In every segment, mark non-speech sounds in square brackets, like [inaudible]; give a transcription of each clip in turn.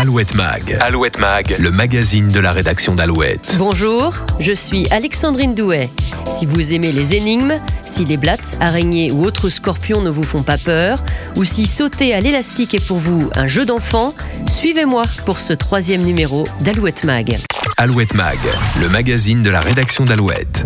Alouette Mag. Alouette Mag. Le magazine de la rédaction d'Alouette. Bonjour, je suis Alexandrine Douet. Si vous aimez les énigmes, si les blattes, araignées ou autres scorpions ne vous font pas peur, ou si sauter à l'élastique est pour vous un jeu d'enfant, suivez-moi pour ce troisième numéro d'Alouette Mag. Alouette Mag, le magazine de la rédaction d'Alouette.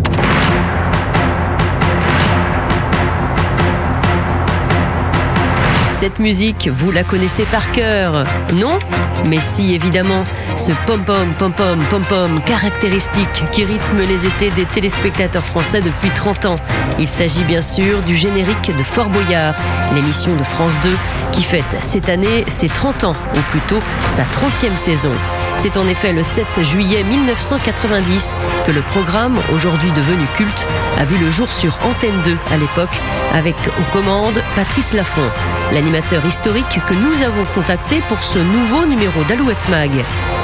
Cette musique, vous la connaissez par cœur, non? Mais si, évidemment, ce pom-pom, pom-pom, pom-pom caractéristique qui rythme les étés des téléspectateurs français depuis 30 ans. Il s'agit bien sûr du générique de Fort Boyard, l'émission de France 2 qui fête cette année ses 30 ans, ou plutôt sa 30e saison. C'est en effet le 7 juillet 1990 que le programme, aujourd'hui devenu culte, a vu le jour sur Antenne 2 à l'époque, avec aux commandes Patrice Laffont, l'animateur historique que nous avons contacté pour ce nouveau numéro d'Alouette Mag.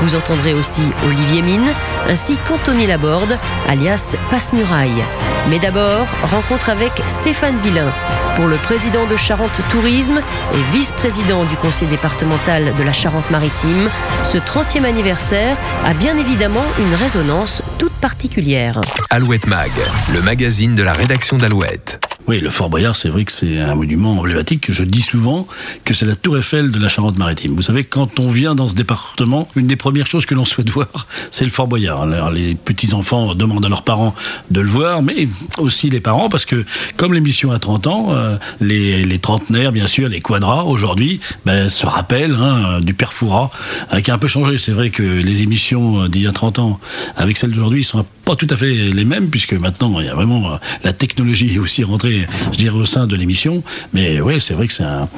Vous entendrez aussi Olivier Mine, ainsi qu'Anthony Laborde, alias Passe-Muraille. Mais d'abord, rencontre avec Stéphane Villain. Pour le président de Charente Tourisme et vice-président du conseil départemental de la Charente-Maritime, ce 30e anniversaire a bien évidemment une résonance toute particulière. Alouette Mag, le magazine de la rédaction d'Alouette. Oui, le Fort Boyard, c'est vrai que c'est un monument emblématique. Je dis souvent que c'est la tour Eiffel de la Charente-Maritime. Vous savez, quand on vient dans ce département, une des premières choses que l'on souhaite [laughs] voir, c'est le Fort Boyard. Alors, les petits-enfants demandent à leurs parents de le voir, mais aussi les parents, parce que comme l'émission a 30 ans, euh, les, trentenaires, bien sûr, les quadras, aujourd'hui, ben, se rappellent hein, du père euh, qui a un peu changé. C'est vrai que les émissions d'il y a 30 ans, avec celles d'aujourd'hui, sont pas tout à fait les mêmes, puisque maintenant, il y a vraiment euh, la technologie est aussi rentrée, je dirais, au sein de l'émission. Mais ouais, c'est vrai que c'est un,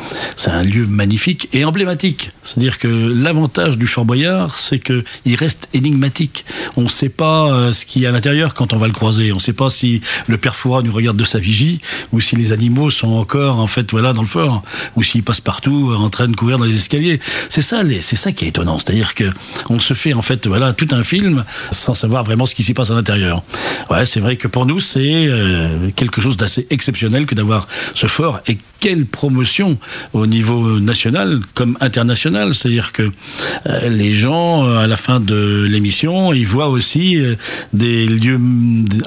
un lieu magnifique et emblématique. C'est-à-dire que l'avantage du Fort Boyard, c'est qu'il reste énigmatique. On ne sait pas euh, ce qu'il y a à l'intérieur quand on va le croiser. On ne sait pas si le père nous regarde de sa vigie, ou si les animaux sont encore, en fait, voilà, dans le fort, ou s'ils passent partout euh, en train de courir dans les escaliers. C'est ça, c'est ça qui est étonnant. C'est-à-dire que on se fait, en fait, voilà, tout un film sans savoir vraiment ce qui s'y passe Ouais, c'est vrai que pour nous, c'est euh, quelque chose d'assez exceptionnel que d'avoir ce fort. Et quelle promotion au niveau national comme international. C'est-à-dire que euh, les gens, euh, à la fin de l'émission, ils voient aussi euh, des lieux,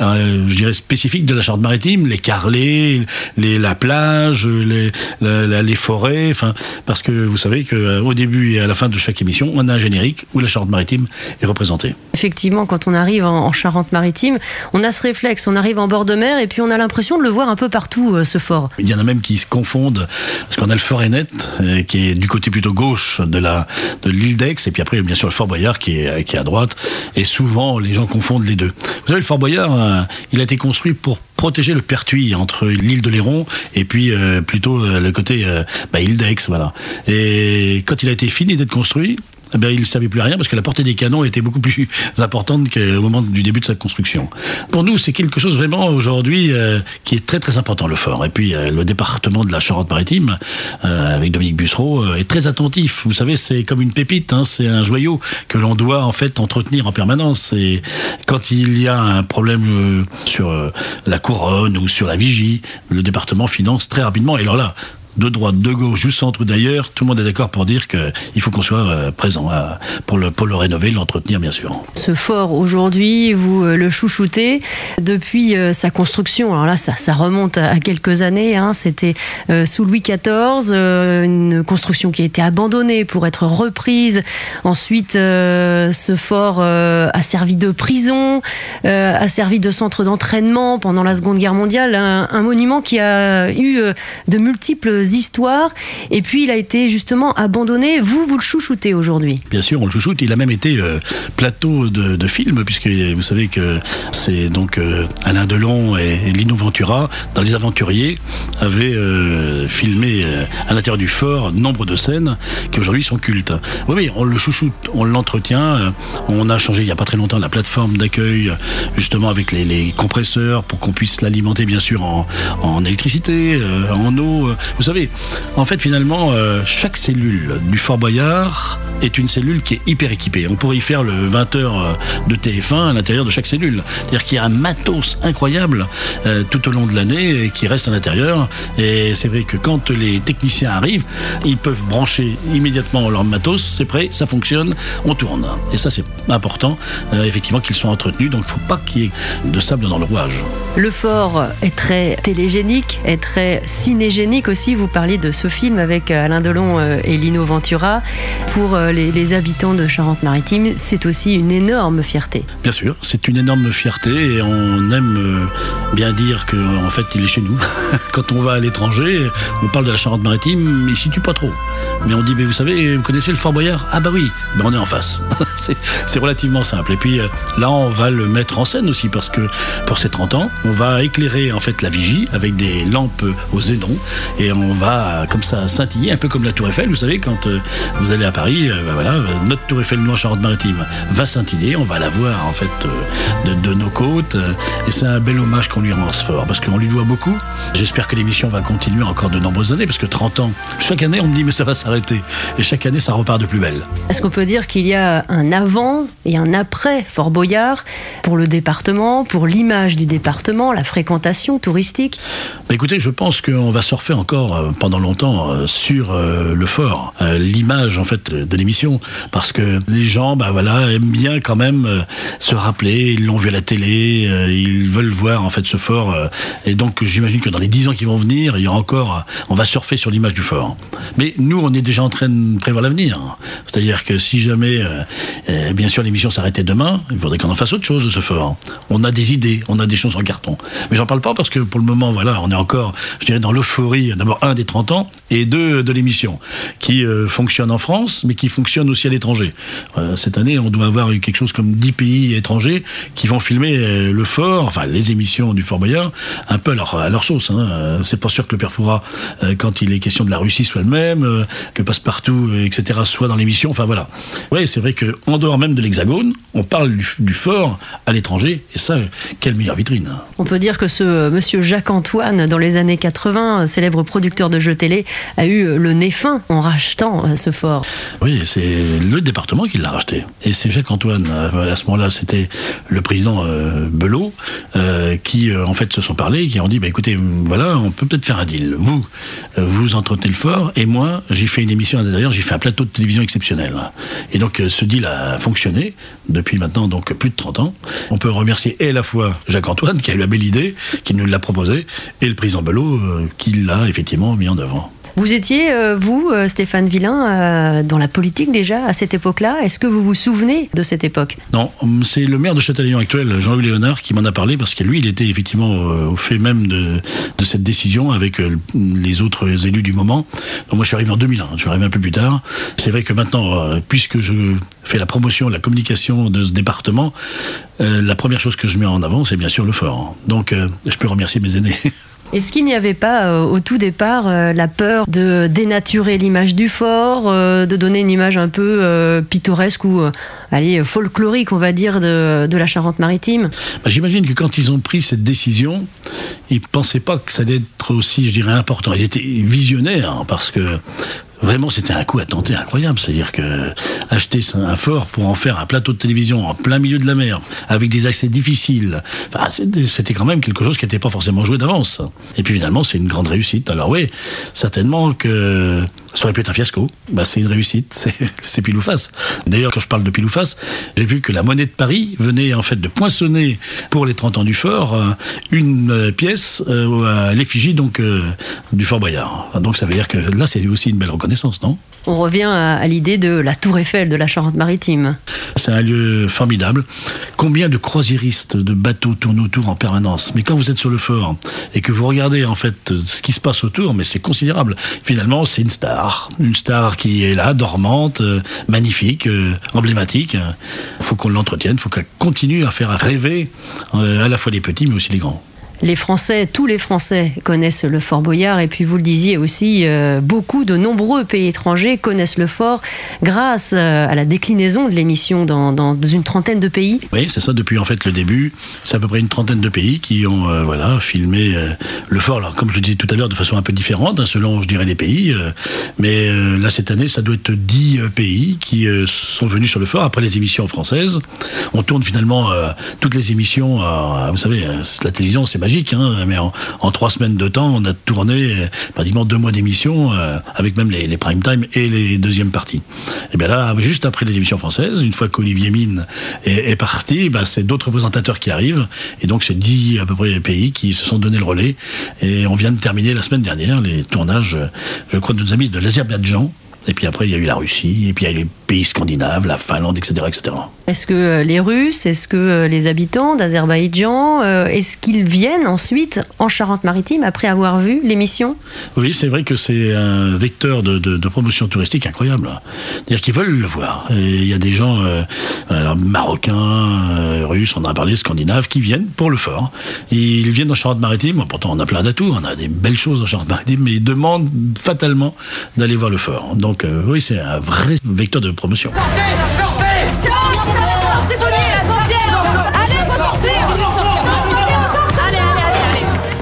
je dirais, spécifiques de la Charente-Maritime, les carrelets, les, la plage, les, la, les forêts. Enfin, parce que vous savez qu'au début et à la fin de chaque émission, on a un générique où la Charente-Maritime est représentée. Effectivement, quand on arrive en, en Charente-Maritime, on a ce réflexe, on arrive en bord de mer et puis on a l'impression de le voir un peu partout, ce fort. Il y en a même qui se confondent, parce qu'on a le fort Ennet, euh, qui est du côté plutôt gauche de la de l'île d'Aix, et puis après, bien sûr, le fort Boyard qui est, qui est à droite, et souvent, les gens confondent les deux. Vous savez, le fort Boyard, euh, il a été construit pour protéger le pertuis entre l'île de Léron et puis euh, plutôt le côté euh, bah, île d'Aix, voilà. Et quand il a été fini d'être construit, eh il ne savait plus rien parce que la portée des canons était beaucoup plus [laughs] importante qu'au moment du début de sa construction. Pour nous, c'est quelque chose vraiment aujourd'hui euh, qui est très très important, le fort. Et puis, euh, le département de la Charente-Maritime, euh, avec Dominique Bussereau, est très attentif. Vous savez, c'est comme une pépite, hein, c'est un joyau que l'on doit en fait entretenir en permanence. Et quand il y a un problème sur la couronne ou sur la vigie, le département finance très rapidement. Et alors là, de droite, de gauche, du centre ou d'ailleurs, tout le monde est d'accord pour dire qu'il faut qu'on soit euh, présent euh, pour, le, pour le rénover, l'entretenir bien sûr. Ce fort aujourd'hui, vous euh, le chouchoutez depuis sa construction. Alors là, ça, remonte à quelques années. Hein. C'était sous Louis XIV, une construction qui a été abandonnée pour être reprise. Ensuite, ce fort a servi de prison, a servi de centre d'entraînement pendant la Seconde Guerre mondiale. Un, un monument qui a eu de multiples histoires. Et puis, il a été justement abandonné. Vous, vous le chouchoutez aujourd'hui Bien sûr, on le chouchoute. Il a même été euh, plateau de, de, film, puisque vous savez que c'est donc euh, Alain Delon et, Lino Ventura, dans Les Aventuriers, avaient euh, filmé à l'intérieur du fort nombre de scènes qui aujourd'hui sont cultes. Oui, oui, on le chouchoute, on l'entretient. on a changé il n'y a pas très longtemps la plateforme d'accueil, justement avec les, les compresseurs, pour qu'on puisse l'alimenter, bien sûr, en, en électricité, en eau. Vous savez, en fait, finalement, euh, chaque cellule du Fort Boyard est une cellule qui est hyper équipée. On pourrait y faire le 20 heures de TF1 à l'intérieur de chaque cellule. C'est-à-dire qu'il y a un matos incroyable euh, tout au long de l'année qui reste à l'intérieur. Et c'est vrai que quand les techniciens arrivent, ils peuvent brancher immédiatement leur matos, c'est prêt, ça fonctionne, on tourne. Et ça, c'est important, euh, effectivement, qu'ils soient entretenus. Donc, il ne faut pas qu'il y ait de sable dans le rouage. Le fort est très télégénique, est très cinégénique aussi. Vous parliez de ce film avec euh, Alain Delon et Lino Ventura. Pour les, les habitants de Charente-Maritime, c'est aussi une énorme fierté. Bien sûr, c'est une énorme fierté et on aime bien dire qu'en en fait, il est chez nous. [laughs] Quand on va à l'étranger, on parle de la Charente-Maritime, mais il situe pas trop. Mais on dit, mais vous savez, vous connaissez le Fort Boyard? Ah bah oui, on est en face. [laughs] c'est relativement simple. Et puis euh, là, on va le mettre en scène aussi parce que pour ces 30 ans, on va éclairer en fait la vigie avec des lampes au zénon et on va comme ça scintiller, un peu comme la Tour Eiffel. Vous savez, quand euh, vous allez à Paris, euh, ben voilà, notre Tour Eiffel nous en Charente-Maritime va scintiller. On va la voir en fait de, de nos côtes et c'est un bel hommage qu'on lui rend ce fort parce qu'on lui doit beaucoup. J'espère que l'émission va continuer encore de nombreuses années parce que 30 ans, chaque année on me dit mais ça va s'arrêter et chaque année ça repart de plus belle. Est-ce qu'on peut dire qu'il y a un avant et un après Fort Boyard pour le département, pour l'image du département, la fréquentation touristique? Bah Écoutez, je pense qu'on va surfer encore euh, pendant longtemps euh, sur euh, le fort, l'image en fait de l'émission parce que les gens bah voilà aiment bien quand même se rappeler, ils l'ont vu à la télé, ils veulent voir en fait ce fort et donc j'imagine que dans les 10 ans qui vont venir, il y aura encore on va surfer sur l'image du fort. Mais nous on est déjà en train de prévoir l'avenir. C'est-à-dire que si jamais bien sûr l'émission s'arrêtait demain, il faudrait qu'on en fasse autre chose de ce fort. On a des idées, on a des choses en carton. Mais j'en parle pas parce que pour le moment voilà, on est encore je dirais dans l'euphorie d'abord des 30 ans et deux de l'émission qui euh, fonctionne en France mais qui fonctionne aussi à l'étranger. Euh, cette année, on doit avoir eu quelque chose comme 10 pays étrangers qui vont filmer euh, le fort, enfin les émissions du Fort Boyard un peu à leur, sauce. Hein. C'est pas sûr que le Père Fouras, quand il est question de la Russie, soit le même, que Passepartout, etc., soit dans l'émission. Enfin voilà. Oui, c'est vrai qu'en dehors même de l'Hexagone, on parle du, fort à l'étranger, et ça, quelle meilleure vitrine. On peut dire que ce monsieur Jacques Antoine, dans les années 80, célèbre producteur de jeux télé, a eu le nez fin en rachetant ce fort. Oui, c'est le département qui l'a racheté. Et c'est Jacques Antoine, à ce moment-là, c'était le président euh, Belot, euh, qui en fait se sont parlé, qui ont dit, bah, écoutez, voilà, on peut peut-être faire un deal. Vous, vous entretenez le fort, et moi, j'ai fait une émission l'intérieur, j'ai fait un plateau de télévision exceptionnel. Et donc, ce deal a fonctionné depuis maintenant donc plus de 30 ans. On peut remercier à la fois Jacques-Antoine, qui a eu la belle idée, qui nous l'a proposé, et le président Belot, qui l'a effectivement mis en avant. Vous étiez, euh, vous, euh, Stéphane Villain, euh, dans la politique déjà à cette époque-là. Est-ce que vous vous souvenez de cette époque? Non, c'est le maire de Châtillon actuel, Jean-Louis Léonard, qui m'en a parlé parce que lui, il était effectivement au fait même de, cette décision avec les autres élus du moment. Donc moi, je suis arrivé en 2001, je suis arrivé un peu plus tard. C'est vrai que maintenant, puisque je fais la promotion, la communication de ce département, la première chose que je mets en avant, c'est bien sûr le fort. Donc, je peux remercier mes aînés. [laughs] Est-ce qu'il n'y avait pas euh, au tout départ euh, la peur de dénaturer l'image du fort, euh, de donner une image un peu pittoresque ou allez, folklorique, on va dire, de, la Charente-Maritime? Bah, J'imagine que quand ils ont pris cette décision, ils ne pensaient pas que ça allait être aussi, je dirais, important. Ils étaient visionnaires, hein, parce que Vraiment, c'était un coup à tenter incroyable. C'est-à-dire que acheter un fort pour en faire un plateau de télévision en plein milieu de la mer, avec des accès difficiles, c'était quand même quelque chose qui n'était pas forcément joué d'avance. Et puis finalement, c'est une grande réussite. Alors oui, certainement que ça aurait pu être un fiasco. Bah, c'est une réussite, [laughs] c'est pile ou face. D'ailleurs, quand je parle de pile ou face, j'ai vu que la monnaie de Paris venait en fait de poinçonner pour les 30 ans du fort euh, une euh, pièce euh, à l'effigie donc du Fort Boyard. Donc ça veut dire que là, c'est aussi une belle reconnaissance, non? On revient à, l'idée de la Tour Eiffel de la Charente-Maritime. C'est un lieu formidable. Combien de croisiéristes, de bateaux tournent autour en permanence? Mais quand vous êtes sur le fort et que vous regardez en fait ce qui se passe autour, mais c'est considérable. Finalement, c'est une star, une star qui est là, dormante, euh, magnifique, euh, emblématique. Il faut qu'on l'entretienne, il faut qu'elle continue à faire rêver euh, à la fois les petits mais aussi les grands. Les Français, tous les Français connaissent le Fort Boyard et puis vous le disiez aussi, euh, beaucoup de nombreux pays étrangers connaissent le fort grâce euh, à la déclinaison de l'émission dans, une trentaine de pays. Oui, c'est ça depuis en fait le début. C'est à peu près une trentaine de pays qui ont euh, voilà filmé le fort. Alors comme je le disais tout à l'heure, de façon un peu différente hein, selon je dirais les pays. mais là cette année, ça doit être dix pays qui sont venus sur le fort après les émissions françaises. On tourne finalement toutes les émissions. vous savez, la télévision c'est magique, hein, mais en, trois semaines de temps, on a tourné euh, pratiquement deux mois d'émission, euh, avec même les, prime time et les deuxièmes parties. Et bien là, juste après les émissions françaises, une fois qu'Olivier Mine est, parti, bah, c'est d'autres présentateurs qui arrivent, et donc c'est dix à peu près pays qui se sont donné le relais. Et on vient de terminer la semaine dernière les tournages, je crois, de nos amis de l'Azerbaïdjan, et puis après, il y a eu la Russie, et puis il y a eu les pays scandinaves, la Finlande, etc. etc. Est-ce que euh, les Russes, est-ce que euh, les habitants d'Azerbaïdjan, euh, est-ce qu'ils viennent ensuite en Charente-Maritime après avoir vu l'émission? Oui, c'est vrai que c'est un vecteur de, promotion touristique incroyable. C'est-à-dire qu'ils veulent le voir. Et il y a des gens marocains, russes, on en a parlé, scandinaves, qui viennent pour le fort. Ils viennent en Charente-Maritime, pourtant on a plein d'atouts, on a des belles choses en Charente-Maritime, mais ils demandent fatalement d'aller voir le fort. Donc oui, c'est un vrai vecteur de promotion.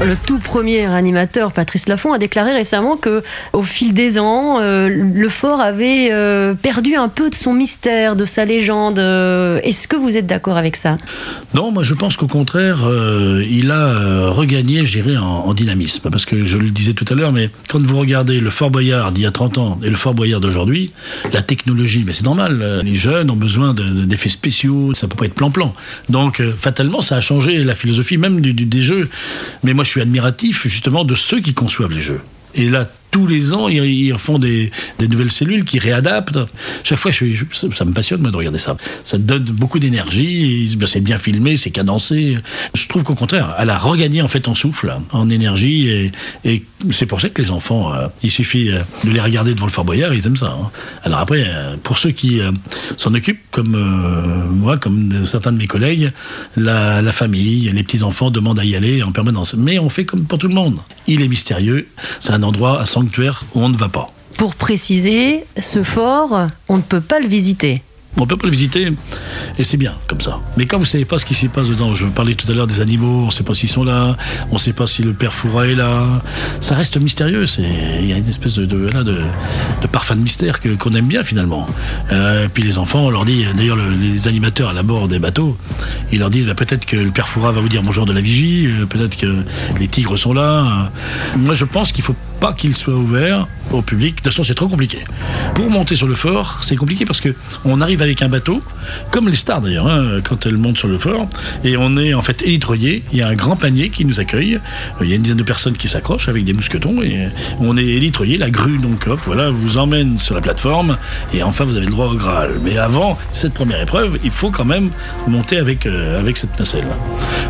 Le tout premier animateur, Patrice Laffont, a déclaré récemment que, au fil des ans, euh, le fort avait euh, perdu un peu de son mystère, de sa légende. Euh, est-ce que vous êtes d'accord avec ça? Non, moi je pense qu'au contraire, il a regagné, je dirais, en, dynamisme. Parce que je le disais tout à l'heure, mais quand vous regardez le Fort Boyard d'il y a 30 ans et le Fort Boyard d'aujourd'hui, la technologie, mais c'est normal, les jeunes ont besoin d'effets spéciaux, ça peut pas être plan-plan. Donc, fatalement, ça a changé la philosophie même des jeux. Mais moi, je suis admiratif justement de ceux qui conçoivent les jeux. Et là, tous les ans, ils, font des, nouvelles cellules qui réadaptent. Chaque fois, ça, me passionne de regarder ça. Ça donne beaucoup d'énergie, c'est bien filmé, c'est cadencé. Je trouve qu'au contraire, elle a regagné en fait en souffle, en énergie, et, c'est pour ça que les enfants, euh, il suffit euh, de les regarder devant le Fort Boyard, ils aiment ça. Hein. Alors après, euh, pour ceux qui s'en occupent, comme moi, comme certains de mes collègues, la, la famille, les petits-enfants demandent à y aller en permanence. Mais on fait comme pour tout le monde. Il est mystérieux, c'est un endroit à 100 où on ne va pas. Pour préciser, ce fort, on ne peut pas le visiter. On peut pas le visiter, et c'est bien comme ça. Mais quand vous savez pas ce qui s'y passe dedans, je parlais tout à l'heure des animaux, on ne sait pas s'ils sont là, on ne sait pas si le père Foura est là, ça reste mystérieux. Il y a une espèce de, de, de, parfum de mystère qu'on aime bien finalement. Euh, puis les enfants, on leur dit, d'ailleurs les animateurs à la bord des bateaux, ils leur disent bah, peut-être que le père Foura va vous dire bonjour de la vigie, euh, peut-être que les tigres sont là. Moi je pense qu'il faut pas qu'il soit ouvert au public. De toute façon, c'est trop compliqué. Pour monter sur le fort, c'est compliqué parce que on arrive avec un bateau, comme les stars d'ailleurs, hein, quand elles montent sur le fort, et on est en fait élitreillé. Il y a un grand panier qui nous accueille. Il y a une dizaine de personnes qui s'accrochent avec des mousquetons et on est élitreillé. La grue donc hop, voilà, vous emmène sur la plateforme et enfin vous avez le droit au Graal. Mais avant cette première épreuve, il faut quand même monter avec euh, avec cette nacelle.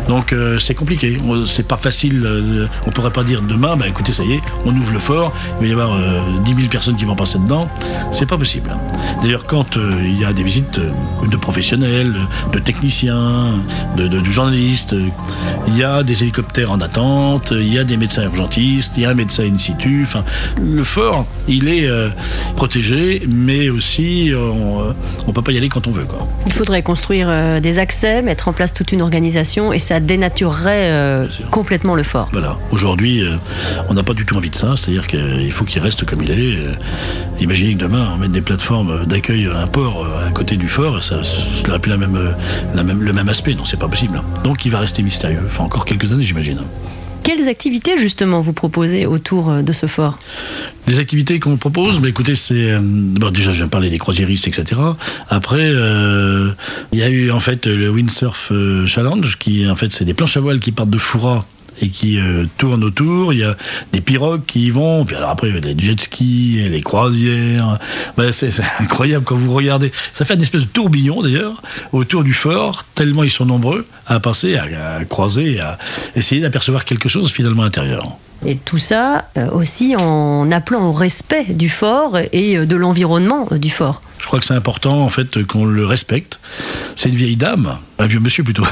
Donc euh, c'est compliqué. C'est pas facile. Euh, on pourrait pas dire demain, bah écoutez, ça y est, on ouvre le fort. Il va y avoir 10 000 personnes qui vont passer dedans. C'est pas possible. D'ailleurs, quand il y a des visites euh, de professionnels, de techniciens, de, journalistes. Il y a des hélicoptères en attente, il y a des médecins urgentistes, il y a un médecin in situ. Enfin, le fort, il est euh, protégé, mais aussi euh, on ne peut pas y aller quand on veut. Quoi. Il faudrait construire des accès, mettre en place toute une organisation et ça dénaturerait complètement le fort. Voilà. Aujourd'hui, on n'a pas du tout envie de ça, c'est-à-dire qu'il faut qu'il reste comme il est. Imaginez que demain, on mette des plateformes d'accueil à un port à côté du fort, ça n'aurait plus la même, la même, le même aspect. Non, c'est pas possible. Donc il va rester mystérieux. Enfin, encore quelques années, j'imagine. Quelles activités justement vous proposez autour euh, de ce fort? Les activités qu'on propose, bah, écoutez, c'est euh, bon, déjà je parler des croisiéristes, etc. Après, euh, il y a eu en fait le Windsurf Challenge, qui en fait c'est des planches à voile qui partent de Foura et qui euh, tournent autour. Il y a des pirogues qui y vont. Puis alors après, il y a les jet skis, les croisières. c'est, [laughs] incroyable quand vous regardez. Ça fait une espèce de tourbillon d'ailleurs autour du fort, tellement ils sont nombreux à passer, à, croiser, à essayer d'apercevoir quelque chose finalement à l'intérieur. Et tout ça euh, aussi en appelant au respect du fort et euh, de l'environnement du fort. Je crois que c'est important en fait qu'on le respecte. C'est une vieille dame, un vieux monsieur plutôt,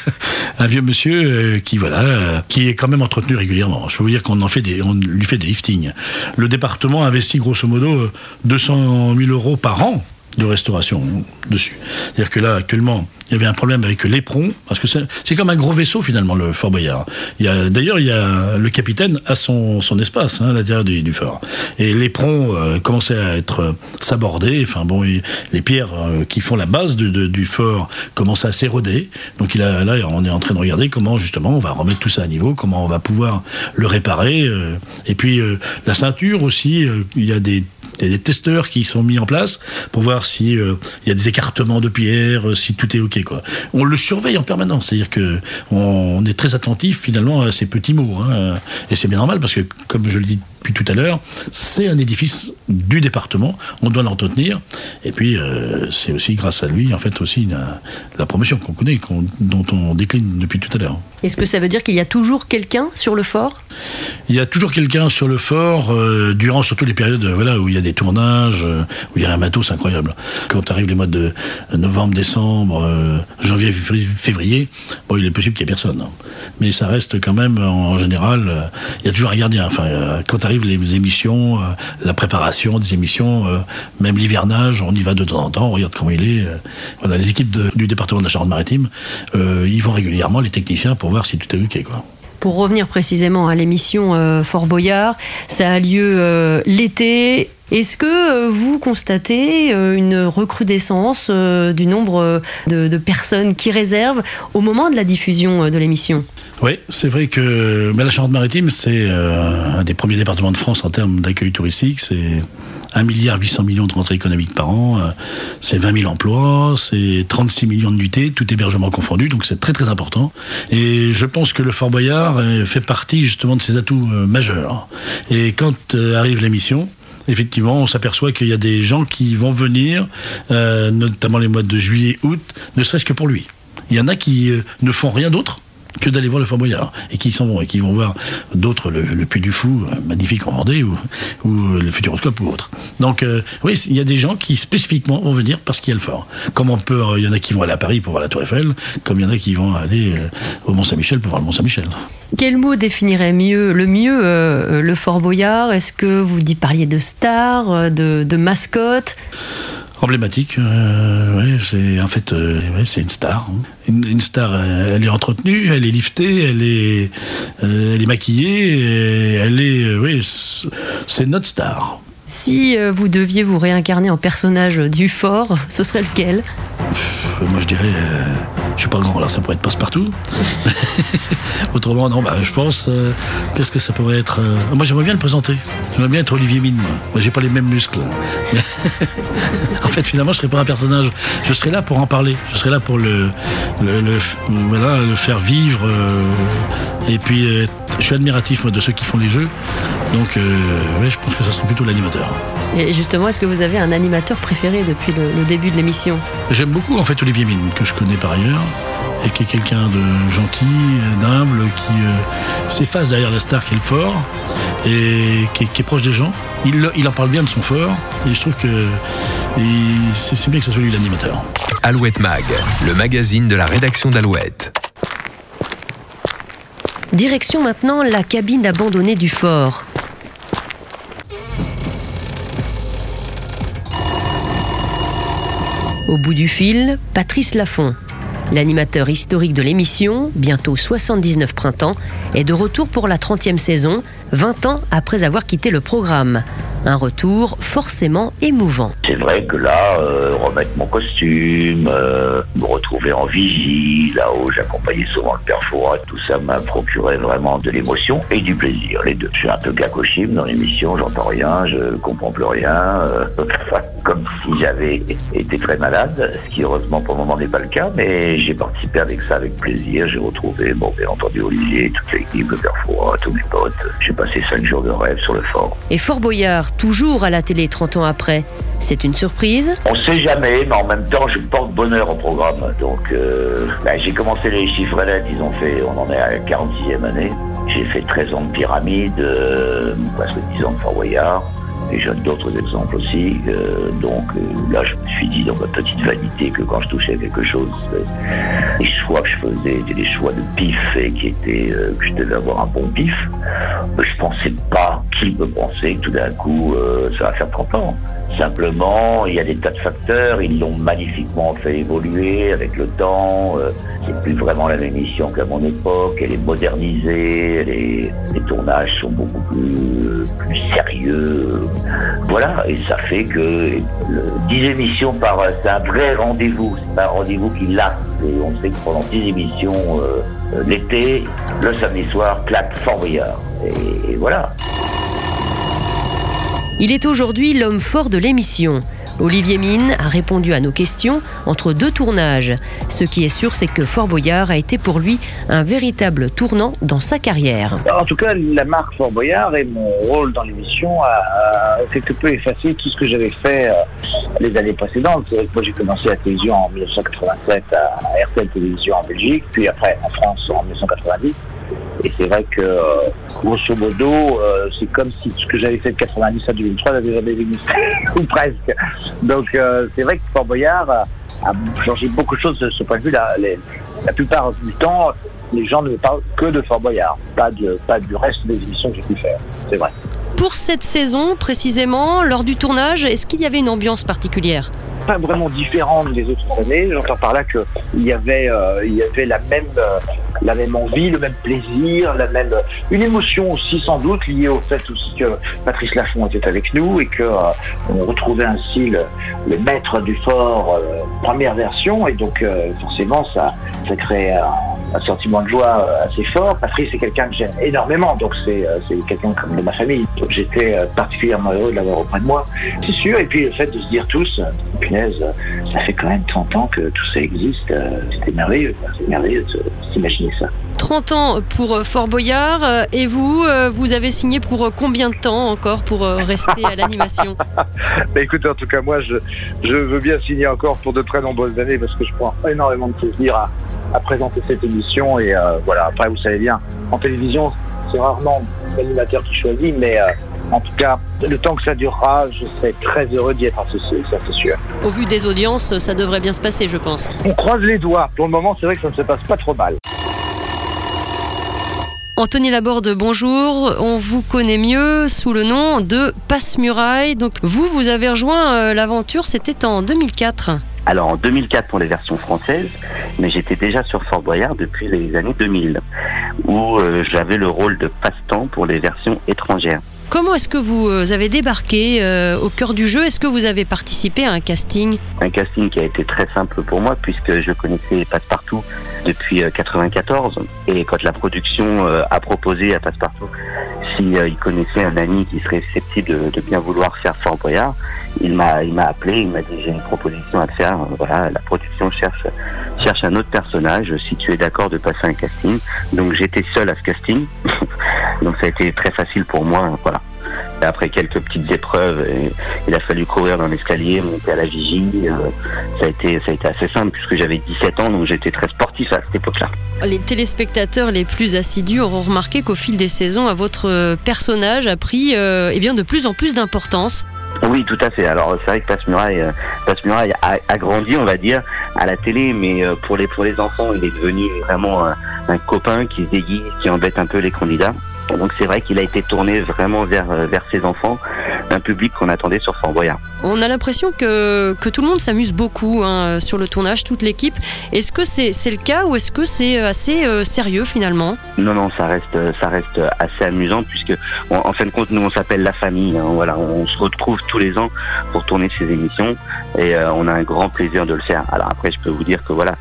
[laughs] un vieux monsieur euh, qui voilà, euh, qui est quand même entretenu régulièrement. Je peux vous dire qu'on en fait des, on lui fait des liftings. Le département investit grosso modo 200 000 euros par an de restauration dessus. C'est-à-dire que là, actuellement, il y avait un problème avec l'éperon, parce que c'est comme un gros vaisseau finalement, le Fort Boyard. D'ailleurs, il y a le capitaine son, son espace hein, à l'intérieur du, fort. Et l'éperon euh, commençait à être euh, sabordé, enfin bon, les pierres euh, qui font la base du fort commençaient à s'éroder. Donc il a, là, on est en train de regarder comment justement on va remettre tout ça à niveau, comment on va pouvoir le réparer. et puis la ceinture aussi, il y a des il y a des testeurs qui sont mis en place pour voir si euh, y a des écartements de pierres, euh, si tout est ok quoi. On le surveille en permanence, c'est-à-dire que on, est très attentif finalement à ces petits mots, hein, et c'est bien normal parce que comme je le dis depuis tout à l'heure, c'est un édifice du département, on doit l'entretenir, et puis euh, c'est aussi grâce à lui en fait aussi la, promotion qu'on connaît, dont on décline depuis tout à l'heure. Est-ce que ça veut dire qu'il y a toujours quelqu'un sur le fort? Il y a toujours quelqu'un sur le fort durant surtout les périodes voilà où il y a des tournages, euh, où il y a un matos incroyable. Quand arrive les mois de novembre, décembre, euh, janvier, février, bon, il est possible qu'il n'y ait personne. Hein. Mais ça reste quand même, en général, euh, il y a toujours un gardien. Enfin, quand arrivent les émissions, la préparation des émissions, même l'hivernage, on y va de temps en temps, on regarde comment il est. Voilà, les équipes du département de la Charente-Maritime, ils vont régulièrement, les techniciens, pour voir si tout est OK. Quoi. Pour revenir précisément à l'émission Fort Boyard, ça a lieu l'été est-ce que euh, vous constatez euh, une recrudescence euh, du nombre de, personnes qui réservent au moment de la diffusion de l'émission? Oui, c'est vrai que la Charente-Maritime, c'est un des premiers départements de France en termes d'accueil touristique. C'est 1,8 milliard millions de rentrées économiques par an, c'est 20 000 emplois, c'est 36 millions de nuitées, tout hébergement confondu, donc c'est très très important. Et je pense que le Fort Boyard fait partie justement de ses atouts majeurs. Et quand arrive l'émission, effectivement, on s'aperçoit qu'il y a des gens qui vont venir, euh, notamment les mois de juillet, août, ne serait-ce que pour lui. Il y en a qui euh, ne font rien d'autre que d'aller voir le Fort Boyard. Et qui s'en vont et qui vont voir d'autres le, Puy du Fou euh, magnifique en Vendée ou, ou le Futuroscope ou autre. Donc oui il y a des gens qui spécifiquement vont venir parce qu'il y a le fort. Comme on peut il y en a qui vont aller à Paris pour voir la Tour Eiffel comme il y en a qui vont aller au Mont Saint-Michel pour voir le Mont Saint-Michel quel mot définirait mieux, le mieux euh, le Fort Boyard? Est-ce que vous dit, parliez de star, euh, de, de mascotte Emblématique, euh, c'est en fait c'est une star. Hein. Une, star, elle est entretenue, elle est liftée, elle est, elle est maquillée, elle est, oui, c'est notre star. Si vous deviez vous réincarner en personnage du fort, ce serait lequel? Moi je dirais je suis pas grand, alors ça pourrait être passe-partout. [laughs] Autrement, non, bah, je pense. Euh, qu'est-ce que ça pourrait être euh, Moi, j'aimerais bien le présenter. J'aimerais bien être Olivier Mine. Moi, j'ai pas les mêmes muscles. [laughs] en fait, finalement, je serais pas un personnage. Je serais là pour en parler. Je serais là pour le, le, voilà, le faire vivre. Euh, et puis, je suis admiratif moi, de ceux qui font les jeux. Donc, ouais, je pense que ça serait plutôt l'animateur. Et justement, est-ce que vous avez un animateur préféré depuis le, début de l'émission? J'aime beaucoup en fait Olivier Mine, que je connais par ailleurs, et qui est quelqu'un de gentil, d'humble, qui euh, s'efface derrière la star qui est le fort, et qui est, proche des gens. Il, en parle bien de son fort, et je trouve que c'est bien que ça soit lui l'animateur. Alouette Mag, le magazine de la rédaction d'Alouette. Direction maintenant la cabine abandonnée du fort. Au bout du fil, Patrice Lafont. L'animateur historique de l'émission, bientôt 79 printemps, est de retour pour la 30e saison, 20 ans après avoir quitté le programme. Un retour forcément émouvant. C'est vrai que là, euh, remettre mon costume, euh, me retrouver en vigie, là-haut j'accompagnais souvent le père Fourat, tout ça m'a procuré vraiment de l'émotion et du plaisir, les deux. Je suis un peu gacochime dans l'émission, j'entends rien, je comprends plus rien, euh, [laughs] comme si j'avais été très malade, ce qui heureusement pour le moment n'est pas le cas, mais j'ai participé avec ça avec plaisir, j'ai retrouvé, bon, bien entendu Olivier, toute l'équipe, le père tous mes potes, j'ai passé cinq jours de rêve sur le fort. Et Fort Boyard, toujours à la télé 30 ans après. C'est une surprise On sait jamais, mais en même temps, je porte bonheur au programme. Donc, euh, bah, j'ai commencé les chiffres lettres, ils ont fait, on en est à la 46e année. J'ai fait 13 ans de pyramide, euh, presque 10 ans de Fort Boyard. Et j'ai d'autres exemples aussi. Euh, donc euh, là, je me suis dit dans ma petite vanité que quand je touchais quelque chose, les choix que je faisais étaient des choix de pif et qui étaient euh, que je devais avoir un bon pif. Je pensais pas qui me pensait que tout d'un coup ça va faire 30 ans. Simplement, il y a des tas de facteurs, ils l'ont magnifiquement fait évoluer avec le temps. c'est plus vraiment la même émission qu'à mon époque, elle est modernisée, les tournages sont beaucoup plus, plus sérieux. Voilà, et ça fait que 10 émissions par c'est un vrai rendez-vous, c'est un rendez-vous qui l'a. Et on sait que pendant 10 émissions euh, l'été, le samedi soir, claque Fort Boyard. et voilà. Il est aujourd'hui l'homme fort de l'émission. Olivier Mine a répondu à nos questions entre deux tournages. Ce qui est sûr, c'est que Fort Boyard a été pour lui un véritable tournant dans sa carrière. En tout cas, la marque Fort Boyard et mon rôle dans l'émission a, quelque peu effacé tout ce que j'avais fait euh, les années précédentes. Moi j'ai commencé la télévision en 1987 à RTL Télévision en Belgique, puis après en France en 1990. Et c'est vrai que, euh, grosso modo, euh, c'est comme si ce que j'avais fait de 90 à 2003 n'avait jamais existé, [laughs] ou presque. Donc euh, c'est vrai que Fort Boyard a, changé beaucoup de choses de ce point de vue. La, plupart du temps, les gens ne parlent que de Fort Boyard, pas, pas du reste des émissions que j'ai pu faire. C'est vrai. Pour cette saison, précisément, lors du tournage, est-ce qu'il y avait une ambiance particulière? Pas vraiment différente des autres années. J'entends par là qu'il y avait, il y avait la même, la même envie, le même plaisir, la même une émotion aussi sans doute liée au fait aussi que Patrice Lafont était avec nous et que euh, on retrouvait ainsi le, maître du fort euh, première version et donc euh, forcément ça ça crée un, sentiment de joie assez fort. Patrice est quelqu'un que j'aime énormément donc c'est quelqu'un comme de ma famille j'étais particulièrement heureux de l'avoir auprès de moi c'est sûr et puis le fait de se dire tous punaise ça fait quand même 30 ans que tout ça existe c'était merveilleux c'est merveilleux de s'imaginer 30 ans pour euh, Fort Boyard. Euh, et vous, euh, vous avez signé pour combien de temps encore pour rester à l'animation? [laughs] Bah, Écoutez, en tout cas, moi, je, je, veux bien signer encore pour de très nombreuses années parce que je prends énormément de plaisir à, à présenter cette émission. Et voilà, après, vous savez bien, en télévision, c'est rarement l'animateur qui choisit, mais en tout cas, le temps que ça durera, je serai très heureux d'y être associé, ça c'est sûr. Au vu des audiences, ça devrait bien se passer, je pense. On croise les doigts. Pour le moment, c'est vrai que ça ne se passe pas trop mal. Anthony Laborde, bonjour. On vous connaît mieux sous le nom de Passe-Muraille. Donc vous, vous avez rejoint euh, l'aventure, c'était en 2004. Alors en 2004 pour les versions françaises, mais j'étais déjà sur Fort Boyard depuis les années 2000, où euh, j'avais le rôle de passe-temps pour les versions étrangères. Comment est-ce que vous euh, avez débarqué au cœur du jeu? Est-ce que vous avez participé à un casting? Un casting qui a été très simple pour moi puisque je connaissais Passepartout depuis 94 euh, et quand la production euh, a proposé à Passepartout s'il euh, connaissait un ami qui serait susceptible de, bien vouloir faire Fort Boyard, il m'a il m'a appelé, il m'a dit j'ai une proposition à te faire. Voilà, la production cherche cherche un autre personnage. Si tu es d'accord de passer un casting, donc j'étais seul à ce casting, [laughs] donc ça a été très facile pour moi. Voilà. Après quelques petites épreuves, il a fallu courir dans l'escalier, monter à la vigie. Euh, ça a été, ça a été assez simple puisque j'avais 17 ans, donc j'étais très sportif à cette époque-là. Les téléspectateurs les plus assidus auront remarqué qu'au fil des saisons, votre personnage a pris euh, eh bien, de plus en plus d'importance. Oui, tout à fait. Alors c'est vrai que euh, Passe-Muraille a, grandi, on va dire, à la télé, mais pour les pour les enfants, il est devenu vraiment un, un copain qui se déguise, qui embête un peu les candidats. Donc c'est vrai qu'il a été tourné vraiment vers, euh, vers ses enfants, un public qu'on attendait sur Fort Boyard. On a l'impression que, que tout le monde s'amuse beaucoup hein, sur le tournage, toute l'équipe. Est-ce que c'est le cas ou est-ce que c'est euh, assez euh, sérieux finalement? Non, non, ça reste, ça reste assez amusant puisque en fin de compte, nous on s'appelle la famille. Hein, voilà, on se retrouve tous les ans pour tourner ces émissions et on a un grand plaisir de le faire. Alors après, je peux vous dire que voilà,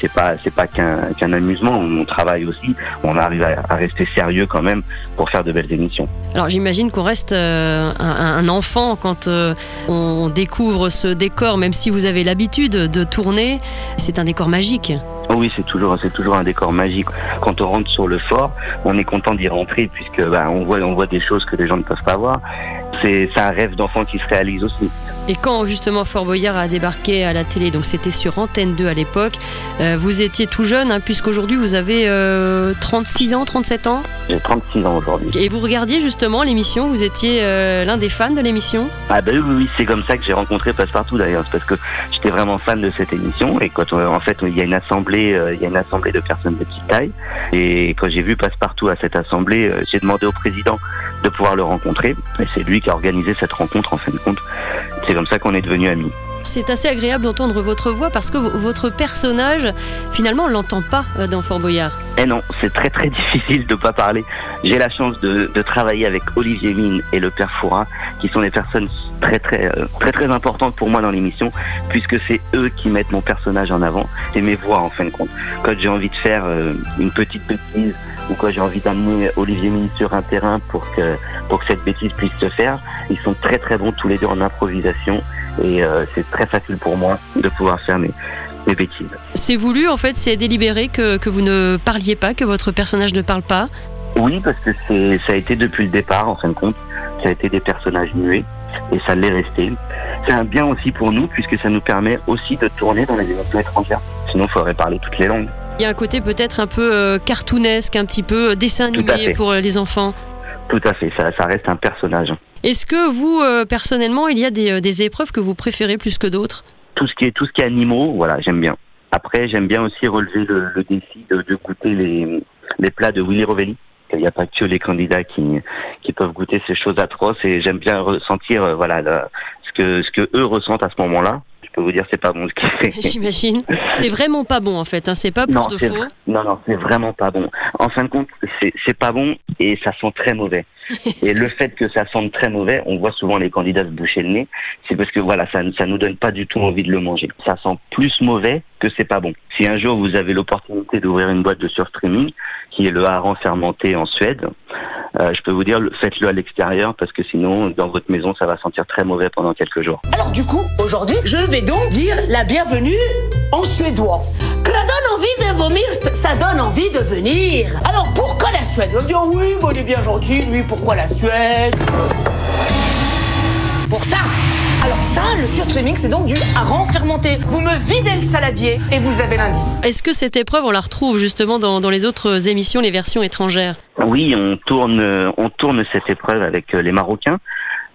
c'est pas c'est pas qu'un amusement. On travaille aussi. On arrive à, rester sérieux quand même pour faire de belles émissions. Alors j'imagine qu'on reste euh, un, enfant quand euh, on découvre ce décor, même si vous avez l'habitude de tourner. C'est un décor magique. Oui, c'est toujours, c'est toujours un décor magique. Quand on rentre sur le fort, on est content d'y rentrer puisque bah, on voit, on voit des choses que les gens ne peuvent pas voir. C'est, un rêve d'enfant qui se réalise aussi. Et quand justement Fort Boyard a débarqué à la télé, donc c'était sur Antenne 2 à l'époque, euh, vous étiez tout jeune, hein, puisqu'aujourd'hui vous avez euh, 36 ans, 37 ans? J'ai 36 ans aujourd'hui. Et vous regardiez justement l'émission, vous étiez euh, l'un des fans de l'émission? Ah ben oui, oui, c'est comme ça que j'ai rencontré Passepartout d'ailleurs, parce que j'étais vraiment fan de cette émission et quand euh, en fait il y a une assemblée, euh, il y a une assemblée de personnes de petite taille et quand j'ai vu Passepartout à cette assemblée, euh, j'ai demandé au président de pouvoir le rencontrer et c'est lui qui a organisé cette rencontre en fin de compte. C'est comme ça qu'on est devenus amis. C'est assez agréable d'entendre votre voix parce que votre personnage, finalement, on l'entend pas euh, dans Fort Boyard. Eh non, c'est très très [laughs] difficile de pas parler. J'ai la chance de, de travailler avec Olivier Mine et le père Fouras, qui sont des personnes très très euh, très très importantes pour moi dans l'émission, puisque c'est eux qui mettent mon personnage en avant. C'est mes voix en fin de compte. Quand j'ai envie de faire euh, une petite bêtise ou quand j'ai envie d'amener Olivier Mine sur un terrain pour que pour que cette bêtise puisse se faire, ils sont très très bons tous les deux en improvisation et euh, c'est très facile pour moi de pouvoir faire mes, mes bêtises. C'est voulu, en fait, c'est délibéré que, que vous ne parliez pas, que votre personnage ne parle pas? Oui, parce que c'est ça a été depuis le départ, en fin de compte, ça a été des personnages muets et ça l'est resté. C'est un bien aussi pour nous puisque ça nous permet aussi de tourner dans les émissions étrangères. Sinon, il faudrait parler toutes les langues. Il y a un côté peut-être un peu euh, cartoonesque, un petit peu euh, dessin animé pour euh, les enfants. Tout à fait, ça, ça reste un personnage. Est-ce que vous, euh, personnellement, il y a des, des épreuves que vous préférez plus que d'autres? Tout ce qui est tout ce qui est animaux, voilà, j'aime bien. Après, j'aime bien aussi relever le, le défi de, de goûter les, les plats de Willy Rovelli. Il n'y a pas que les candidats qui, peuvent goûter ces choses atroces et j'aime bien ressentir euh, voilà ce que ce que eux ressentent à ce moment-là. Je peux vous dire c'est pas bon ce qu'ils fait. [laughs] J'imagine. C'est vraiment pas bon, en fait. hein, C'est pas pour Non, de faux. Non, non, c'est vraiment pas bon. En fin de compte, c'est pas bon et ça sent très mauvais. [laughs] et le fait que ça sente très mauvais, on voit souvent les candidats se boucher le nez, c'est parce que voilà, ça, ça nous donne pas du tout envie de le manger. Ça sent plus mauvais que c'est pas bon. Si un jour vous avez l'opportunité d'ouvrir une boîte de surstreaming, qui est le hareng fermenté en Suède, euh, je peux vous dire, le- faites-le à l'extérieur parce que sinon, dans votre maison, ça va sentir très mauvais pendant quelques jours. Alors du coup, aujourd'hui, je vais donc dire la bienvenue en suédois. La donne envie de vomir, ça donne envie de venir. Alors pourquoi la Suède? On me dit oh oui, bon, il est bien gentil, lui, pourquoi la Suède? Pour ça alors ça, le surstreaming, c'est donc du hareng fermenté. Vous me videz le saladier et vous avez l'indice. Est-ce que cette épreuve, on la retrouve justement dans, dans les autres émissions, les versions étrangères? Oui, on tourne, on tourne cette épreuve avec euh, les Marocains,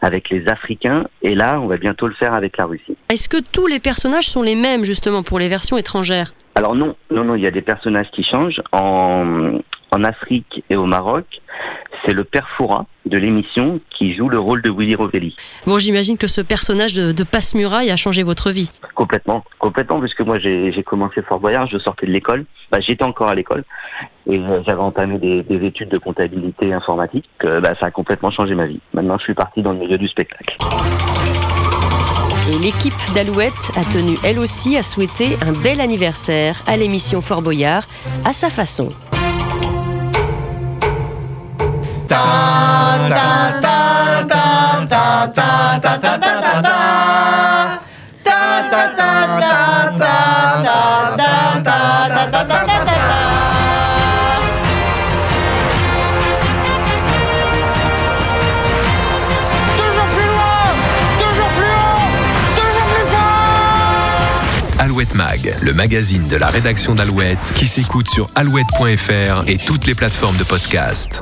avec les Africains, et là, on va bientôt le faire avec la Russie. Est-ce que tous les personnages sont les mêmes justement pour les versions étrangères? Alors non, non, non, il y a des personnages qui changent. En, en Afrique et au Maroc, c'est le père Foura de l'émission qui joue le rôle de Willy Rovelli. Bon, j'imagine que ce personnage de, de passe-muraille a changé votre vie. Complètement, complètement, puisque moi j'ai commencé Fort Boyard, je sortais de l'école, bah, j'étais encore à l'école, et euh, j'avais entamé des, des études de comptabilité informatique, euh, bah, ça a complètement changé ma vie. Maintenant je suis parti dans le milieu du spectacle. Et l'équipe d'Alouette a tenu elle aussi à souhaiter un bel anniversaire à l'émission Fort Boyard à sa façon. Alouette Mag, le magazine de la rédaction d'Alouette qui s'écoute sur alouette.fr et toutes les plateformes de podcast.